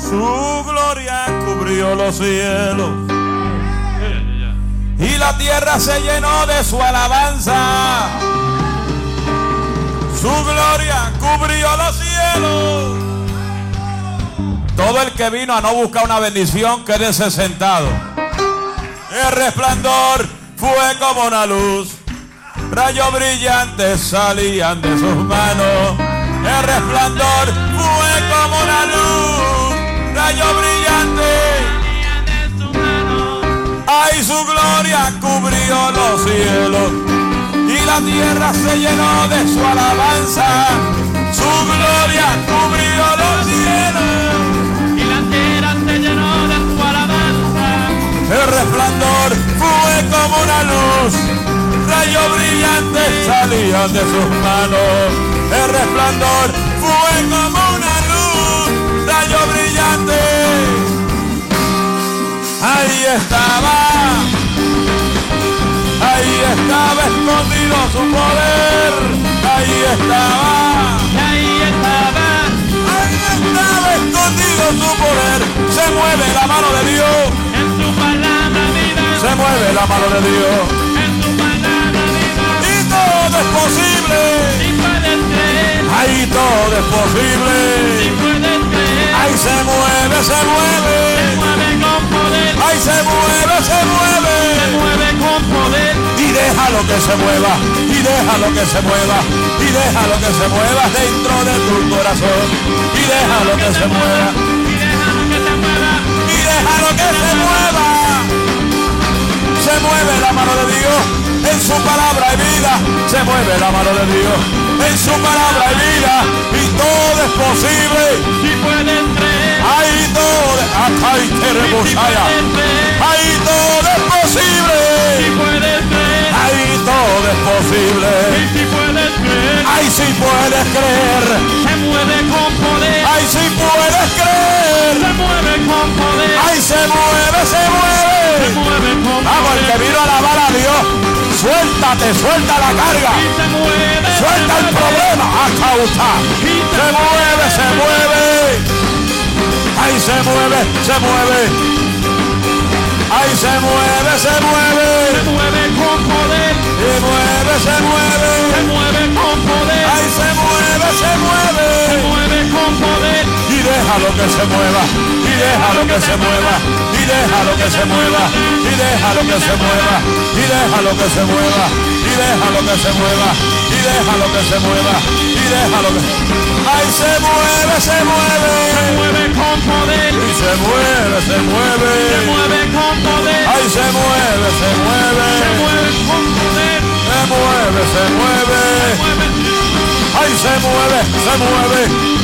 Su gloria cubrió los cielos. Y la tierra se llenó de su alabanza. Su gloria cubrió los cielos. Todo el que vino a no buscar una bendición, quédese sentado. El resplandor fue como una luz. Rayos brillantes salían de sus manos. El resplandor fue como una luz. Rayos brillantes. Ay, su gloria cubrió los cielos. Y la tierra se llenó de su alabanza. Su gloria cubrió los cielos. Y la tierra se llenó de su alabanza. El resplandor fue como una luz, rayos brillantes salían de sus manos. El resplandor fue como Ahí estaba, ahí estaba escondido su poder. Ahí estaba. Ahí estaba. Ahí estaba escondido su poder. Se mueve la mano de Dios. En su palabra viva. Se mueve la mano de Dios. En su palabra viva. Y todo es posible. Si puedes creer. Ahí todo es Si posible. puedes creer. Ahí se mueve, Se mueve. Mueve poder. Ahí se mueve, se Se mueve. mueve con poder. Y déjalo que se mueva. Y déjalo que se mueva. Y déjalo que se mueva dentro de tu corazón. Y déjalo que se mueva. Y déjalo que se mueva. Y déjalo que se mueva. Se mueve la mano de Dios. En su palabra hay vida. Se mueve la mano de Dios. En su palabra hay vida. Y todo es posible. Si creer. Todo. Acá hay que Si rebosaya. puedes creer. Ahí todo es Si posible. Ahí todo es Y posible. si puedes creer. Ahí sí puedes creer. Se mueve con poder. Ahí sí puedes creer. Se mueve con poder. Ahí se mueve, se Se mueve. mueve con Vamos, el que vino a alabar a Dios. Suéltate, suelta la carga. Y se mueve. Suelta el mueve. problema. A causa. Se mueve, se mueve. Ahí se mueve, se mueve. Ahí se mueve, se Se mueve. mueve con poder. Se mueve, se Se mueve. mueve con poder. Ahí se mueve, se Se mueve. mueve con poder. Y déjalo que se mueva. Y déjalo que se mueva. Y déjalo que se mueva. Y déjalo que se mueva. Y déjalo que se mueva. Y déjalo que se mueva. Y déjalo que se mueva. Y déjalo que Ahí se mueve, se Se mueve. mueve con poder. Y se mueve, se Se mueve. mueve con poder. Ahí se mueve, se Se mueve. mueve con poder. Se mueve, se mueve. Mueve. Ahí se mueve, se mueve.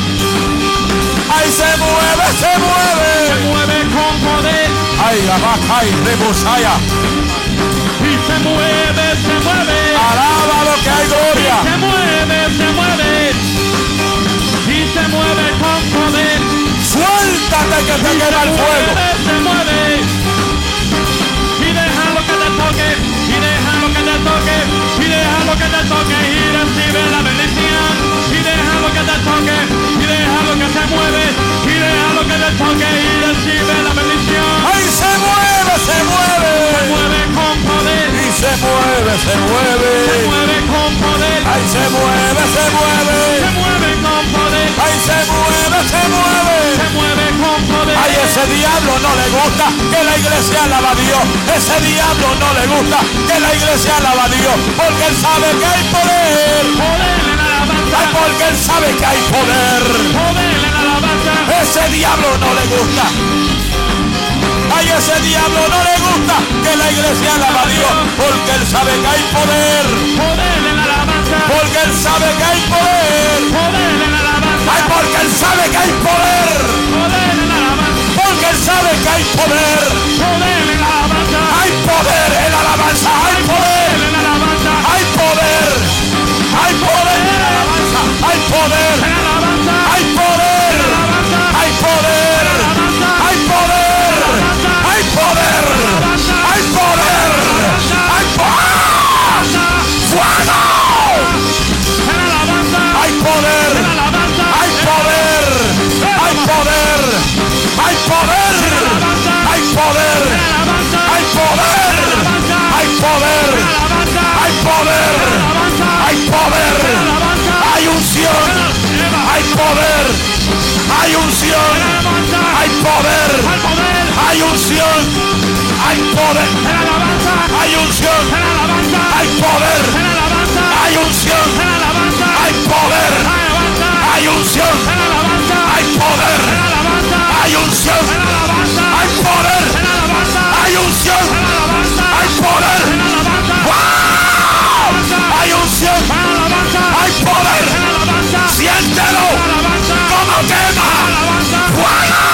Ahí se mueve, se Se mueve. mueve con poder. Ay, la vaca y rebosaya. Y se mueve, se mueve. Alaba lo que hay gloria. Se mueve, se mueve. Y se mueve con poder. Suéltate que te quema el fuego. mueve, se mueve. Y déjalo que te toque. Y déjalo que te toque. Y déjalo que te toque. Y recibe la bendición. Y déjalo que te toque. Déjalo que te toque. Y recibe la bendición. Ay, se mueve, se Se mueve. mueve con poder. Y se mueve, se Se mueve. mueve con poder. Ay, se mueve, se Se mueve. mueve con poder. Ay, se mueve, se mueve. Se mueve con poder. Ay, ese diablo no le gusta que la iglesia alaba a Dios. Ese diablo no le gusta que la iglesia alaba a Dios. Porque él sabe que hay poder. Poder en la alabanza. Ay, porque él sabe que hay poder. Poder en la alabanza. Ese diablo no le gusta. Ay, ese diablo no le gusta que la iglesia alaba a Dios. Porque él sabe que hay poder. Poder en la alabanza. Porque él sabe que hay poder. Poder en la alabanza. Ay, porque él sabe que hay poder. Poder en la alabanza. Porque él sabe que hay poder. Poder en la alabanza. Hay poder en la alabanza. Hay poder. poder, hay poder, hay poder, hay poder, hay poder, hay unción, hay poder, hay unción, hay poder, hay unción, hay poder, hay unción, hay poder, hay unción, hay poder, hay unción, hay poder, hay unción, hay poder. Hay unción, hay poder, hay unción, hay poder, siéntelo, como quema, fuego.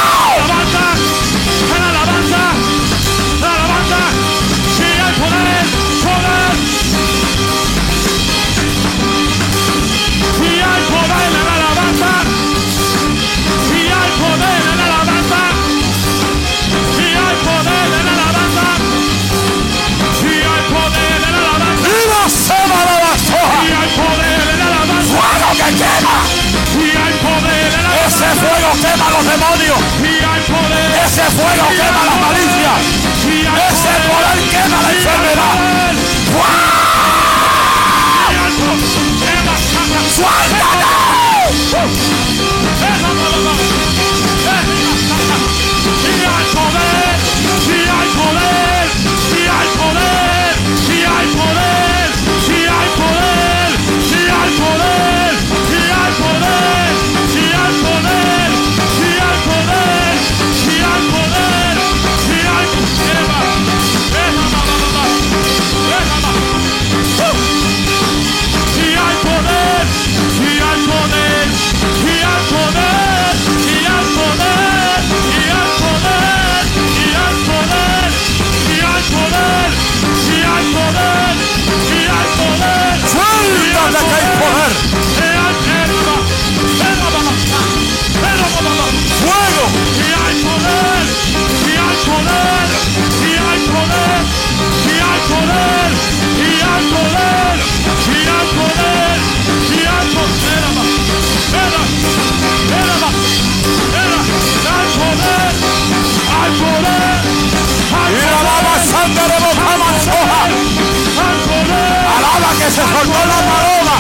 Que se soltó la paloma!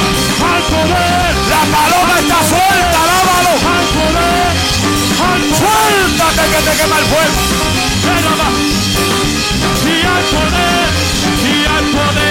¡La paloma está suelta! ¡Alábalo! ¡Suéltate que te quema el fuego! Se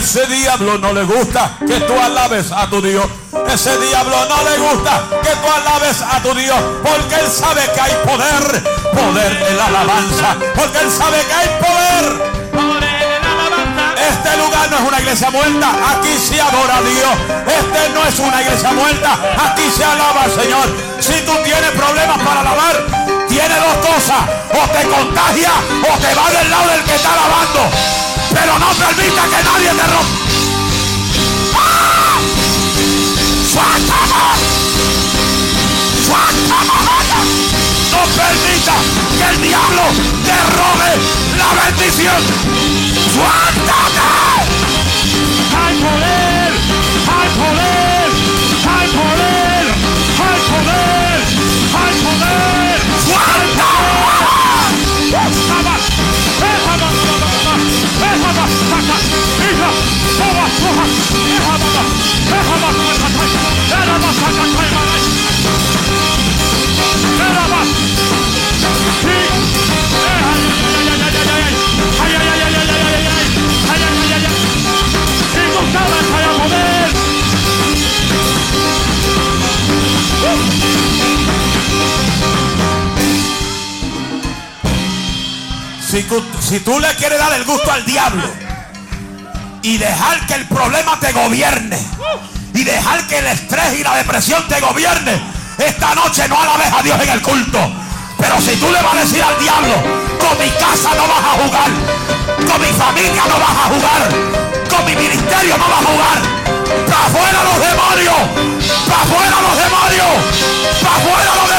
Ese diablo no le gusta que tú alabes a tu Dios. Ese diablo no le gusta que tú alabes a tu Dios. Porque él sabe que hay poder. Poder en la alabanza. Porque él sabe que hay poder. Poder en la alabanza. Este lugar no es una iglesia muerta. Aquí se adora a Dios. Este no es una iglesia muerta. Aquí se alaba al Señor. Si tú tienes problemas para alabar, tiene dos cosas. O te contagia o te va del lado del que está alabando. Pero no permita que nadie te rompa. ¡Ah! No permita que el diablo te robe la bendición. ¡Suéltate! Hay poder, hay poder, hay poder, hay poder, hay poder. Let us si tú le quieres dar el gusto al diablo y dejar que el problema te gobierne y dejar que el estrés y la depresión te gobierne, esta noche no alabes a Dios en el culto. Pero si tú le vas a decir al diablo, con mi casa no vas a jugar, con mi familia no vas a jugar, con mi ministerio no vas a jugar, ¡Para afuera los demonios! ¡Para afuera los demonios! ¡Para afuera los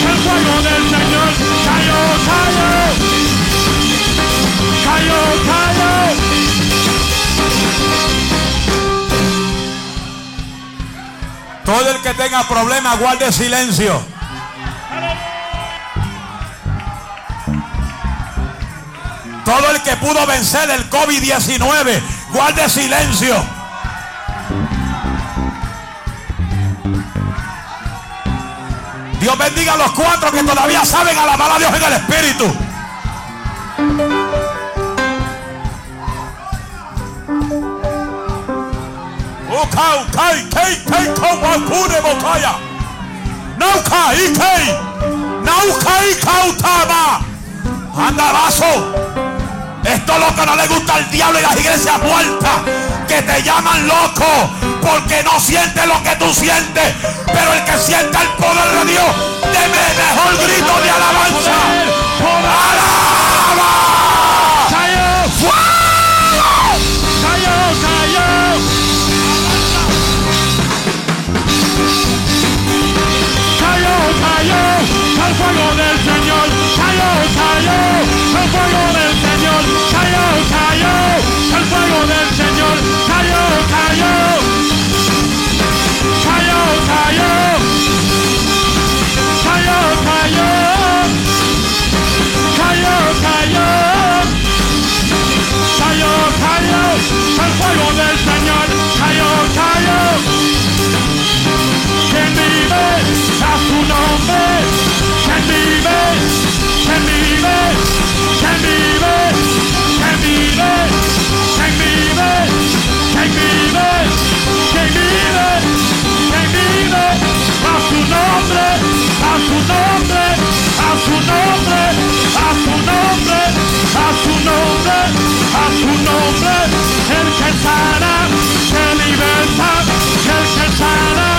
¡El fuego del Señor! ¡Cayó! ¡Cayó! ¡Cayó! ¡Cayó! Todo el que tenga problemas, guarde silencio. Todo el que pudo vencer el COVID-19, guarde silencio. Dios bendiga a los cuatro que todavía saben alabar a Dios en el Espíritu. Esto es lo que no le gusta al diablo y las iglesias muertas. Que te llaman loco porque no sientes lo que tú sientes. Pero el que siente el poder de Dios, deme mejor grito de alabanza. ¡Alaba! ¡Cayó! ¡Cayó! ¡Cayó! ¡El fuego del Señor! ¡Cayó! ¡Cayó! ¡El fuego del! 가요. 철사 오는 제절 가요 가요. Su nombre, a su nombre, a su nombre, a su nombre, el que sana, que liberta, el que sana.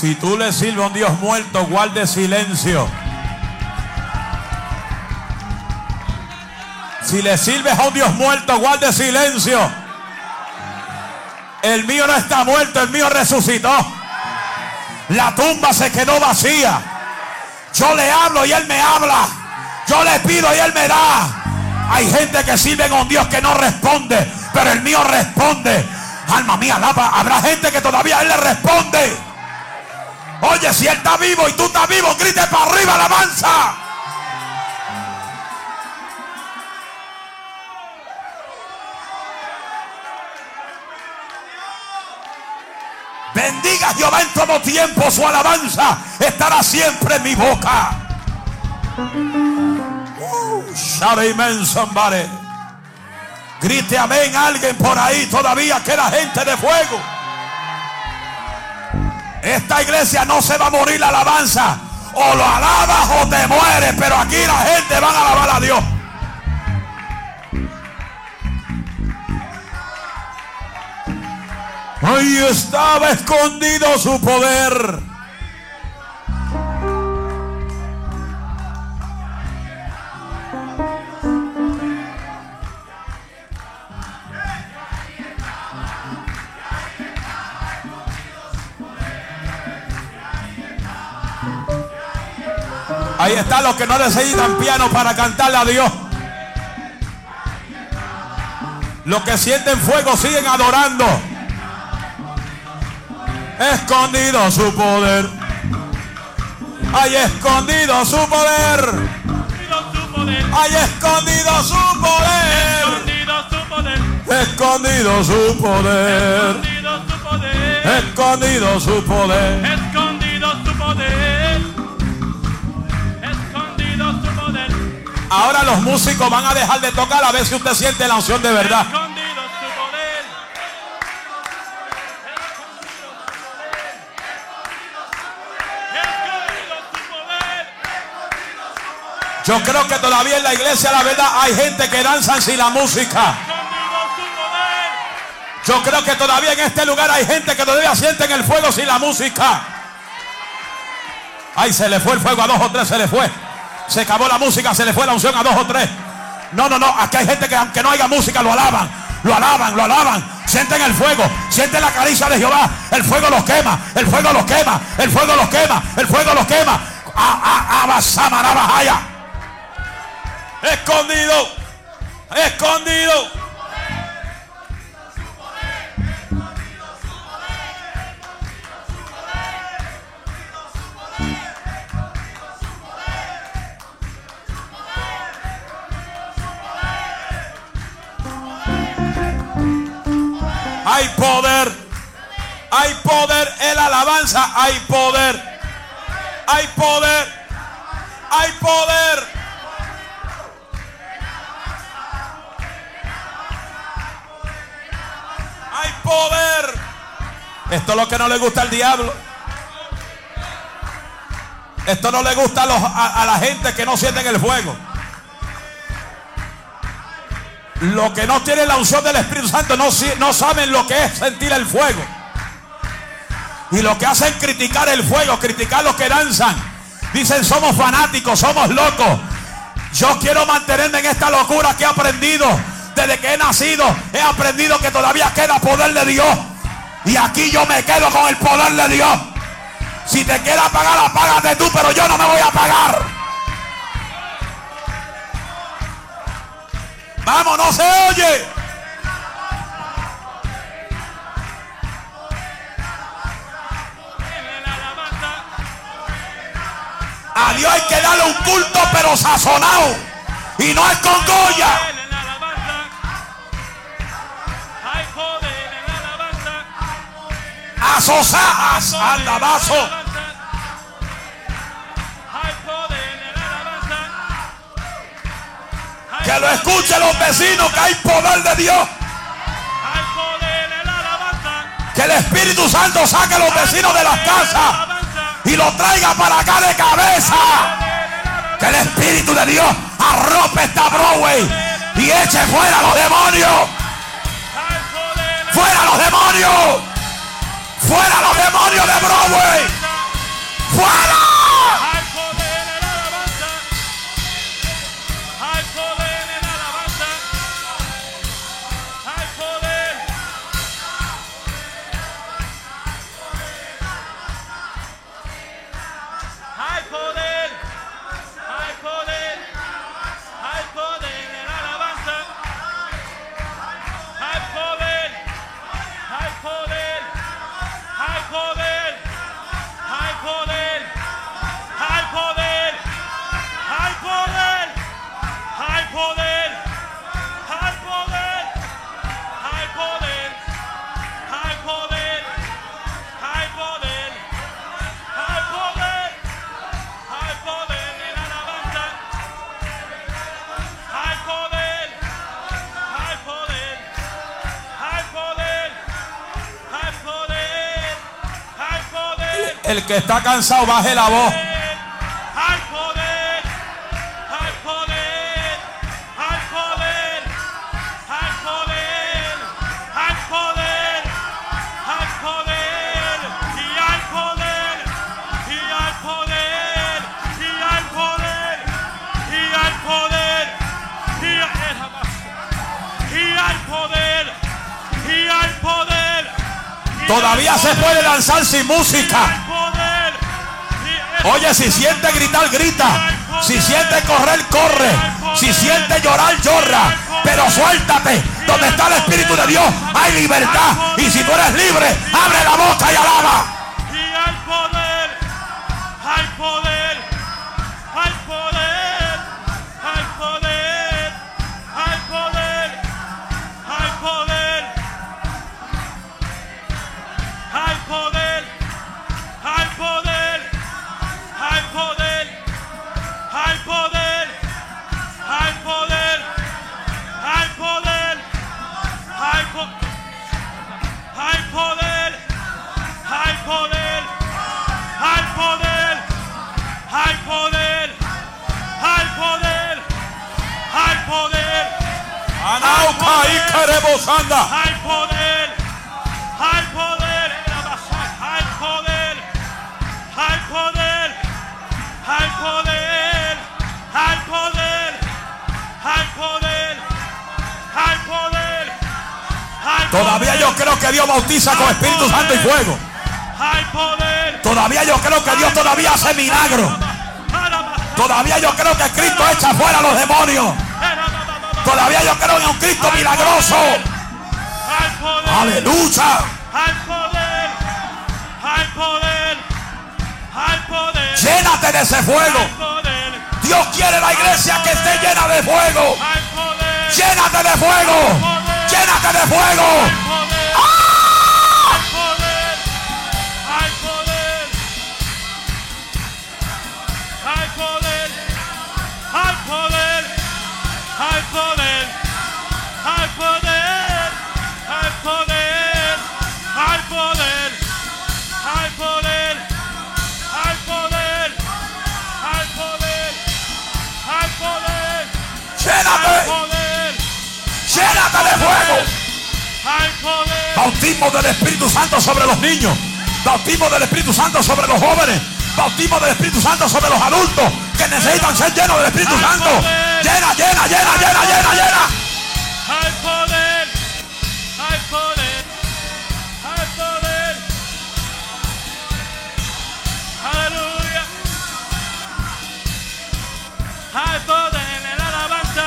Si tú le sirves a un Dios muerto, guarde silencio. Si le sirves a un Dios muerto, guarde silencio. El mío no está muerto, el mío resucitó. La tumba se quedó vacía. Yo le hablo y él me habla. Yo le pido y él me da. Hay gente que sirve un Dios que no responde, pero el mío responde. Alma mía, alaba. Habrá gente que todavía él le responde. Oye, si él está vivo y tú estás vivo, grite para arriba alabanza. Bendiga Jehová en todo tiempo, su alabanza estará siempre en mi boca. Uh, shout amen, somebody. Grite amén alguien por ahí, todavía queda gente de fuego. Esta iglesia no se va a morir la alabanza. O lo alabas o te mueres. Pero aquí la gente va a alabar a Dios. Ahí estaba escondido su poder. Ahí están los que no necesitan piano para cantarle a Dios. Los que sienten fuego siguen adorando. Escondido su poder. Hay escondido su poder. Hay escondido su poder. escondido su poder, Escondido su poder. escondido su poder, Escondido su poder. Escondido su poder. Escondido su poder. Ahora los músicos van a dejar de tocar a ver si usted siente la unción de verdad. Yo creo que todavía en la iglesia, la verdad, hay gente que danza sin la música. Yo creo que todavía en este lugar hay gente que todavía sienten el fuego sin la música. Ay, se le fue el fuego a dos o tres, se le fue. Se acabó la música, se le fue la unción a dos o tres. No, no, no. Aquí hay gente que aunque no haya música, lo alaban. Lo alaban, lo alaban. Sienten el fuego, sienten la caricia de Jehová. El fuego los quema, el fuego los quema, el fuego los quema, el fuego los quema. A, a, abasamarabajaya. Escondido, escondido. Hay poder. Hay poder en la alabanza. Hay poder. Hay poder. Hay poder. Poder. Esto es lo que no le gusta al diablo. Esto no le gusta a, los- a- la gente que no sienten el fuego. Los que no tienen la unción del Espíritu Santo no, no saben lo que es sentir el fuego. Y lo que hacen criticar el fuego, criticar los que danzan. Dicen somos fanáticos, somos locos. Yo quiero mantenerme en esta locura que he aprendido. Desde que he nacido he aprendido que todavía queda poder de Dios. Y aquí yo me quedo con el poder de Dios. Si te queda apagar, apágate tú, pero yo no me voy a apagar. Vamos, no se oye. A Dios hay que darle un culto, pero sazonado. Y no es con Goya. Hay Que lo escuchen los vecinos, que hay poder de Dios. Que el Espíritu Santo saque a los vecinos de las casas y los traiga para acá de cabeza. Que el Espíritu de Dios arrope esta Broadway y eche fuera los demonios. Fuera los demonios. Fuera los demonios de Broadway. Fuera. El que está cansado, baje la voz. Hay poder, hay poder, hay poder, hay poder, hay poder, hay poder, y hay poder, y hay poder, y hay poder, y hay poder, y hay poder, y hay poder. Todavía se puede danzar sin música. Oye, si siente gritar, grita. Si siente correr, corre. Si siente llorar, llora. Pero suéltate. Donde está el Espíritu de Dios hay libertad. Y si tú eres libre, abre la boca y alaba. Y hay poder, hay poder, Hay poder. Hay poder en Hay poder. Hay poder. Hay poder. Hay poder. Hay poder. Hay poder. Todavía yo creo que Dios bautiza con Espíritu Santo y fuego. Hay poder. Todavía yo creo que Dios todavía hace milagros. Todavía yo creo que Cristo echa fuera a los demonios. Todavía yo creo en un Cristo milagroso. Aleluya. hay poder, hay poder, hay poder, Llénate de ese fuego. Dios quiere la iglesia que esté llena de fuego. Llénate de fuego. Llénate de fuego. poder, hay poder, hay poder, hay poder, hay poder, hay poder, hay poder, hay poder, hay poder, hay poder, hay poder, hay poder. Lléname, lléname de fuego. Hay poder. Bautismo del Espíritu Santo sobre los niños. Bautismo del Espíritu Santo sobre los jóvenes. Bautismo del Espíritu Santo sobre los adultos que necesitan ser llenos del Espíritu Santo. Llena, llena, llena, llena, llena, llena. Hay poder, hay poder, hay poder. Aleluya. Hay poder en la alabanza.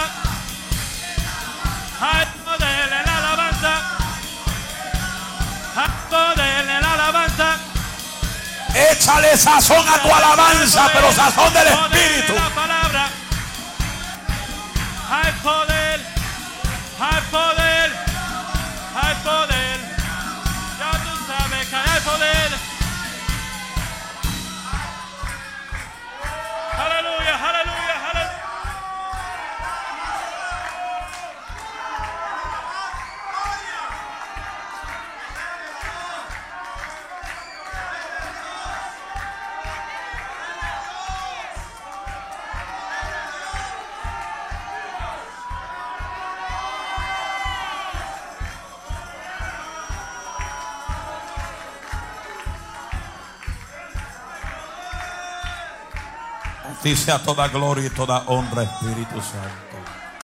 Hay poder en la alabanza. Hay poder en la alabanza. Échale sazón a tu alabanza, pero sazón del Espíritu. I call Dice a toda gloria y toda honra, Espíritu Santo.